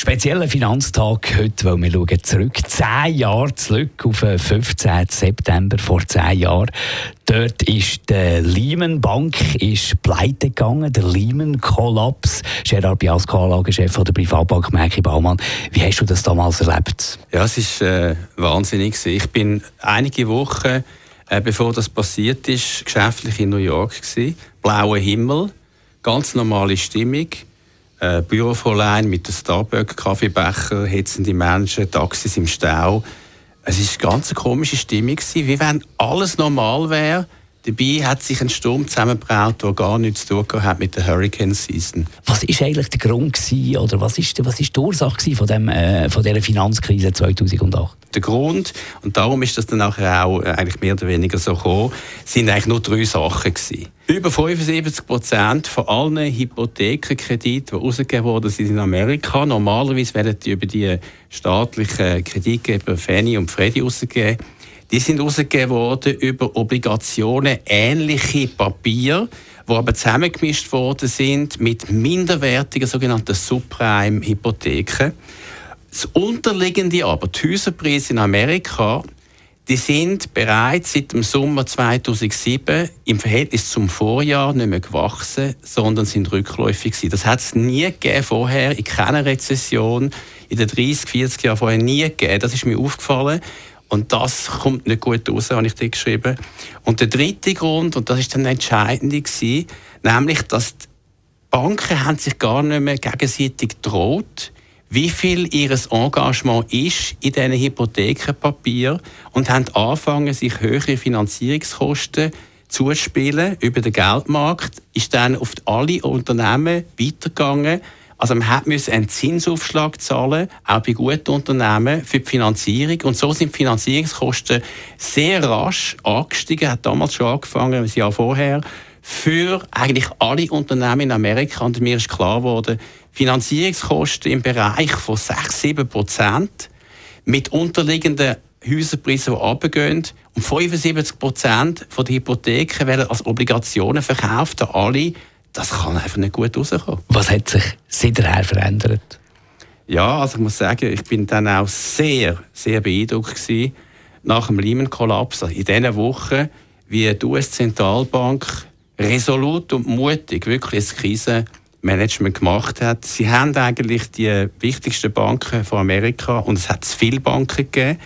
Spezieller Finanztag heute, weil wir schauen zurück, zehn Jahre zurück auf den 15. September vor zehn Jahren. Dort ist die Lehman Bank ist pleite gegangen, der Lehman Kollaps. Gerard Biasco, Anlagechef der Privatbank Merki Baumann. Wie hast du das damals erlebt? Ja, es ist äh, wahnsinnig. Ich bin einige Wochen, äh, bevor das passiert ist, geschäftlich in New York gewesen. Blauer Himmel, ganz normale Stimmung äh, Bürofräulein mit dem Starbucks-Kaffeebecher, hetzende Menschen, Taxis im Stau. Es war eine ganz komische Stimmung, wie wenn alles normal wäre. Dabei hat sich ein Sturm zusammengebraut, der gar nichts zu tun hat mit der Hurricane Season. Was war eigentlich der Grund gewesen, oder was ist, was ist die Ursache von, dem, äh, von dieser Finanzkrise 2008? Der Grund, und darum ist das dann auch äh, eigentlich mehr oder weniger so gekommen, sind eigentlich nur drei Sachen gewesen. Über 75 Prozent von allen Hypothekenkrediten, die ausgegeben worden sind in Amerika, normalerweise werden die über die staatlichen Kreditgeber Fannie und Freddie ausgegeben die sind herausgegeben worden über Obligationen, ähnliche Papiere, die aber zusammengemischt worden sind mit minderwertigen sogenannten Subprime-Hypotheken. Das Unterliegende aber, die Häuserpreise in Amerika, die sind bereits seit dem Sommer 2007 im Verhältnis zum Vorjahr nicht mehr gewachsen, sondern sind rückläufig gewesen. Das hat es nie gegeben vorher, in keiner Rezession, in den 30, 40 Jahren vorher nie gegeben. Das ist mir aufgefallen. Und das kommt nicht gut raus, habe ich dir geschrieben. Und der dritte Grund, und das ist dann entscheidend gewesen, nämlich, dass die Banken haben sich gar nicht mehr gegenseitig droht, wie viel ihr Engagement ist in diesen Hypothekenpapieren und haben angefangen, sich höhere Finanzierungskosten zuzuspielen über den Geldmarkt, ist dann auf alle Unternehmen weitergegangen also man hat einen Zinsaufschlag zahlen, auch bei guten Unternehmen, für die Finanzierung. Und so sind die Finanzierungskosten sehr rasch angestiegen, hat damals schon angefangen, ein Jahr vorher, für eigentlich alle Unternehmen in Amerika. Und mir ist klar geworden, Finanzierungskosten im Bereich von 6-7 Prozent mit unterliegenden Häuserpreisen, die runtergehen. Und 75 Prozent der Hypotheken werden als Obligationen verkauft an alle das kann einfach nicht gut rauskommen. Was hat sich seither verändert? Ja, also ich muss sagen, ich bin dann auch sehr, sehr beeindruckt gewesen, nach dem Lehman-Kollaps, in diesen Wochen, wie die US-Zentralbank resolut und mutig wirklich das Krisenmanagement gemacht hat. Sie haben eigentlich die wichtigsten Banken von Amerika, und es hat viele Banken gegeben,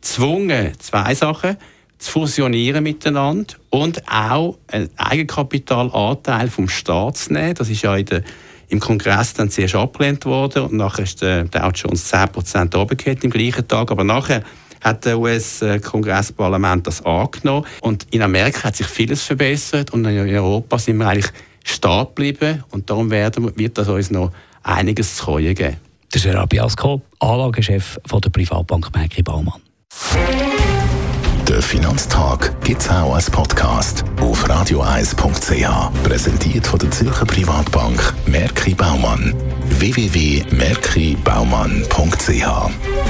gezwungen, zwei Sachen – zu fusionieren miteinander und auch einen Eigenkapitalanteil vom Staat zu nehmen. Das ist ja in der, im Kongress dann zuerst abgelehnt worden und nachher ist der Dow Jones 10% runtergefallen im gleichen Tag. Aber nachher hat der US-Kongressparlament das angenommen. Und in Amerika hat sich vieles verbessert und in Europa sind wir eigentlich stehen geblieben und darum werden, wird das uns noch einiges zu können geben. Das ist Rabiasko, Anlagechef der Privatbank Merki Baumann. Der Finanztag gibt es auch als Podcast auf radioeis.ch. Präsentiert von der Zürcher Privatbank Merki Baumann. www.merkibaumann.ch